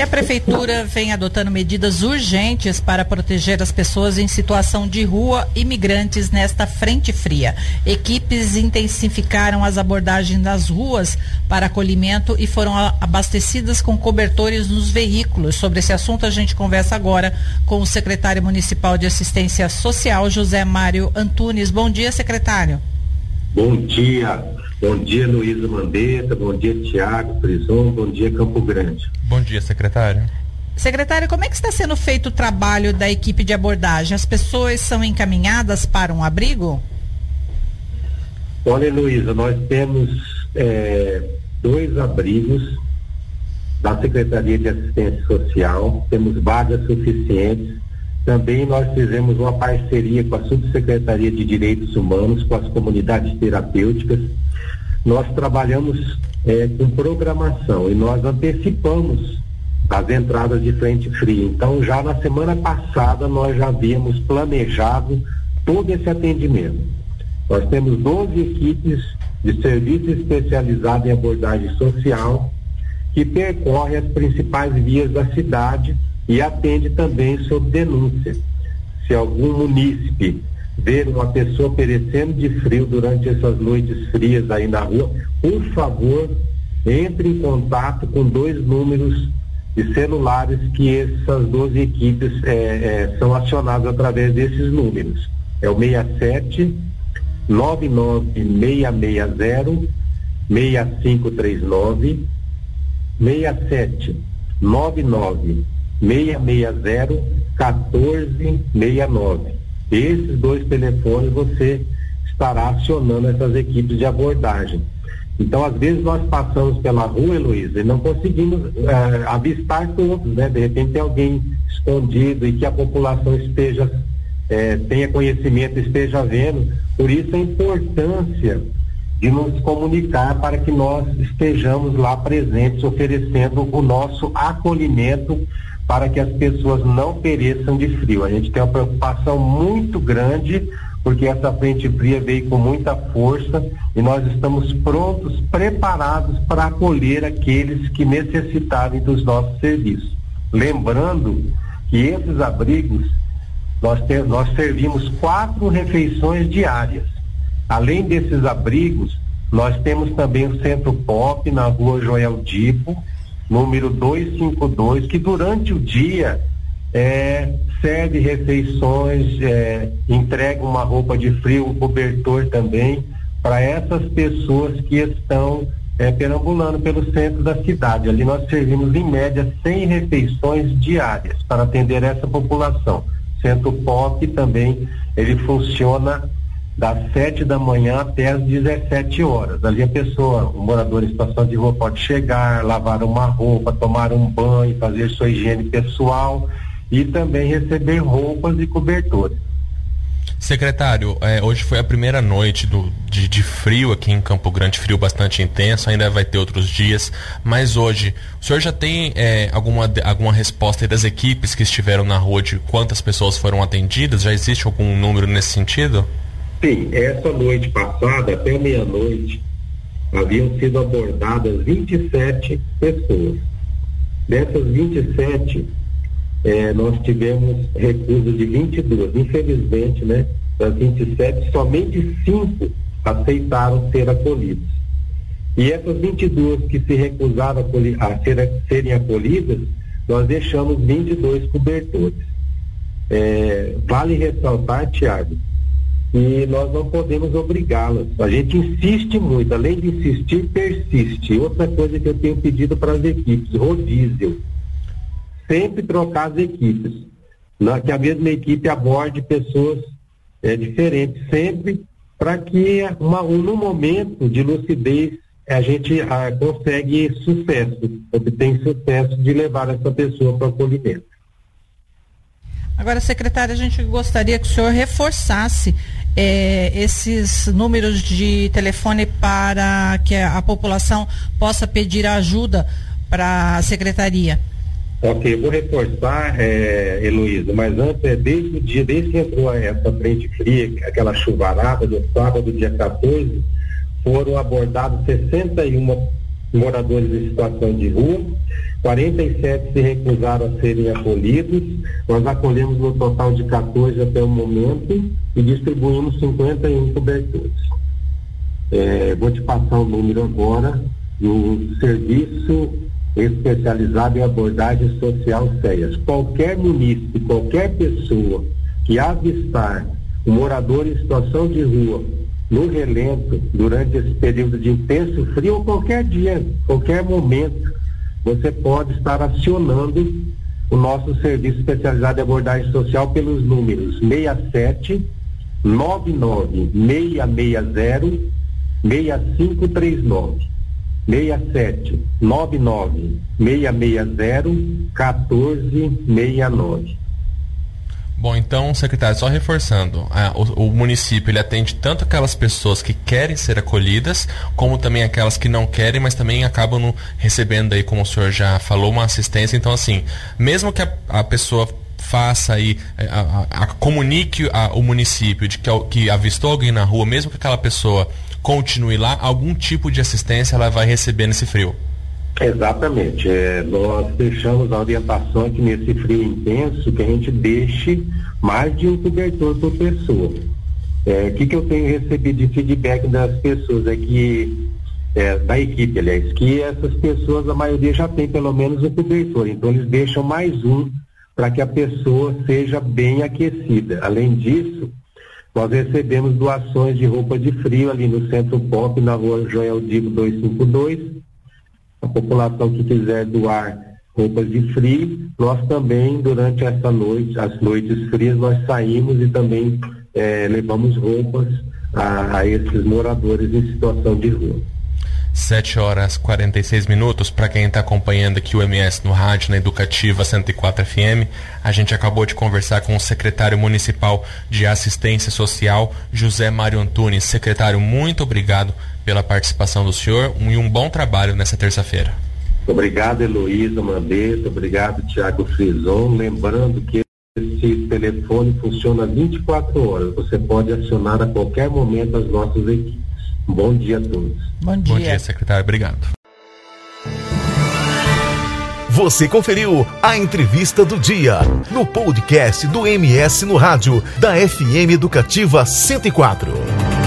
E a prefeitura vem adotando medidas urgentes para proteger as pessoas em situação de rua e migrantes nesta frente fria. Equipes intensificaram as abordagens nas ruas para acolhimento e foram abastecidas com cobertores nos veículos. Sobre esse assunto a gente conversa agora com o secretário municipal de assistência social, José Mário Antunes. Bom dia, secretário. Bom dia. Bom dia, Luísa Mandetta. Bom dia, Tiago Frison. Bom dia, Campo Grande. Bom dia, secretário. Secretário, como é que está sendo feito o trabalho da equipe de abordagem? As pessoas são encaminhadas para um abrigo? Olha, Luísa, nós temos é, dois abrigos da Secretaria de Assistência Social, temos vagas suficientes também nós fizemos uma parceria com a Subsecretaria de Direitos Humanos, com as comunidades terapêuticas. Nós trabalhamos é, com programação e nós antecipamos as entradas de frente fria. Então, já na semana passada, nós já havíamos planejado todo esse atendimento. Nós temos 12 equipes de serviço especializado em abordagem social que percorrem as principais vias da cidade e atende também sob denúncia. Se algum munícipe ver uma pessoa perecendo de frio durante essas noites frias aí na rua, por favor, entre em contato com dois números de celulares que essas 12 equipes é, é, são acionadas através desses números. É o 67 99660 6539 67 99 660 1469. Esses dois telefones você estará acionando essas equipes de abordagem. Então, às vezes nós passamos pela rua, Heloísa, e não conseguimos é, avistar todos, né? De repente tem alguém escondido e que a população esteja, é, tenha conhecimento, esteja vendo. Por isso a importância de nos comunicar para que nós estejamos lá presentes, oferecendo o nosso acolhimento para que as pessoas não pereçam de frio. A gente tem uma preocupação muito grande porque essa frente fria veio com muita força e nós estamos prontos, preparados para acolher aqueles que necessitarem dos nossos serviços. Lembrando que esses abrigos nós, nós servimos quatro refeições diárias. Além desses abrigos, nós temos também o Centro Pop na rua Joel Dipo, número 252, que durante o dia é, serve refeições, é, entrega uma roupa de frio, um cobertor também, para essas pessoas que estão é, perambulando pelo centro da cidade. Ali nós servimos em média 100 refeições diárias para atender essa população. Centro POP também, ele funciona das 7 da manhã até as 17 horas. Ali a pessoa, o morador em situação de rua pode chegar, lavar uma roupa, tomar um banho, fazer sua higiene pessoal e também receber roupas e cobertores. Secretário, é, hoje foi a primeira noite do, de, de, frio aqui em Campo Grande, frio bastante intenso, ainda vai ter outros dias, mas hoje, o senhor já tem é, alguma, alguma resposta das equipes que estiveram na rua de quantas pessoas foram atendidas? Já existe algum número nesse sentido? Sim, essa noite passada, até meia-noite, haviam sido abordadas 27 pessoas. Dessas 27, eh, nós tivemos recusa de 22. Infelizmente, né, das 27, somente 5 aceitaram ser acolhidos. E essas 22 que se recusaram a, a ser, serem acolhidas, nós deixamos 22 cobertores. É, vale ressaltar, Tiago, e nós não podemos obrigá-las. A gente insiste muito, além de insistir, persiste. Outra coisa que eu tenho pedido para as equipes, rodízio. Sempre trocar as equipes. Não, que a mesma equipe aborde pessoas é, diferentes, sempre para que uma, um, no momento de lucidez a gente ah, consegue sucesso, obtém sucesso de levar essa pessoa para o acolhimento. Agora, secretária, a gente gostaria que o senhor reforçasse é, esses números de telefone para que a, população possa pedir ajuda para a secretaria. Ok, vou reforçar, é, Heloísa, mas antes, é, desde o dia, desde que entrou essa frente fria, aquela chuvarada do sábado, dia 14, foram abordados 61 moradores em situação de rua, 47 se recusaram a serem acolhidos, nós acolhemos no total de 14 até o momento e distribuímos 51 cobertores. É, vou te passar o número agora do Serviço Especializado em Abordagem Social CEAS. Qualquer munícipe, qualquer pessoa que avistar um morador em situação de rua no relento durante esse período de intenso frio ou qualquer dia, qualquer momento, você pode estar acionando o nosso serviço especializado em abordagem social pelos números 67 99 660 6539 67 99 660 1469 Bom, então, secretário, só reforçando, a, o, o, município ele atende tanto aquelas pessoas que querem ser acolhidas, como também aquelas que não querem, mas também acabam no, recebendo aí, como o senhor já falou, uma assistência. Então, assim, mesmo que a, a pessoa faça aí, é, a, comunique o município de que, que avistou alguém na rua, mesmo que aquela pessoa continue lá, algum tipo de assistência ela vai receber nesse frio. Exatamente. É, nós deixamos a orientação aqui nesse frio intenso que a gente deixe mais de um cobertor por pessoa. O é, que, que eu tenho recebido de feedback das pessoas é que, é, da equipe, aliás, que essas pessoas, a maioria já tem pelo menos um cobertor, então eles deixam mais um para que a pessoa seja bem aquecida. Além disso, nós recebemos doações de roupa de frio ali no Centro Pop, na rua Joel Digo 252 a população que quiser doar roupas de frio, nós também, durante essa noite, as noites frias, nós saímos e também é, levamos roupas a, a esses moradores em situação de rua. 7 horas 46 minutos. Para quem está acompanhando aqui o MS no rádio, na Educativa 104 FM, a gente acabou de conversar com o secretário municipal de Assistência Social, José Mário Antunes. Secretário, muito obrigado pela participação do senhor um, e um bom trabalho nessa terça-feira. Obrigado, Heloísa Mandetta. Obrigado, Tiago Frison. Lembrando que esse telefone funciona 24 horas. Você pode acionar a qualquer momento as nossas equipes. Bom dia a todos. Bom dia, Bom dia secretário. Obrigado. Você conferiu a entrevista do dia no podcast do MS no rádio da FM Educativa 104.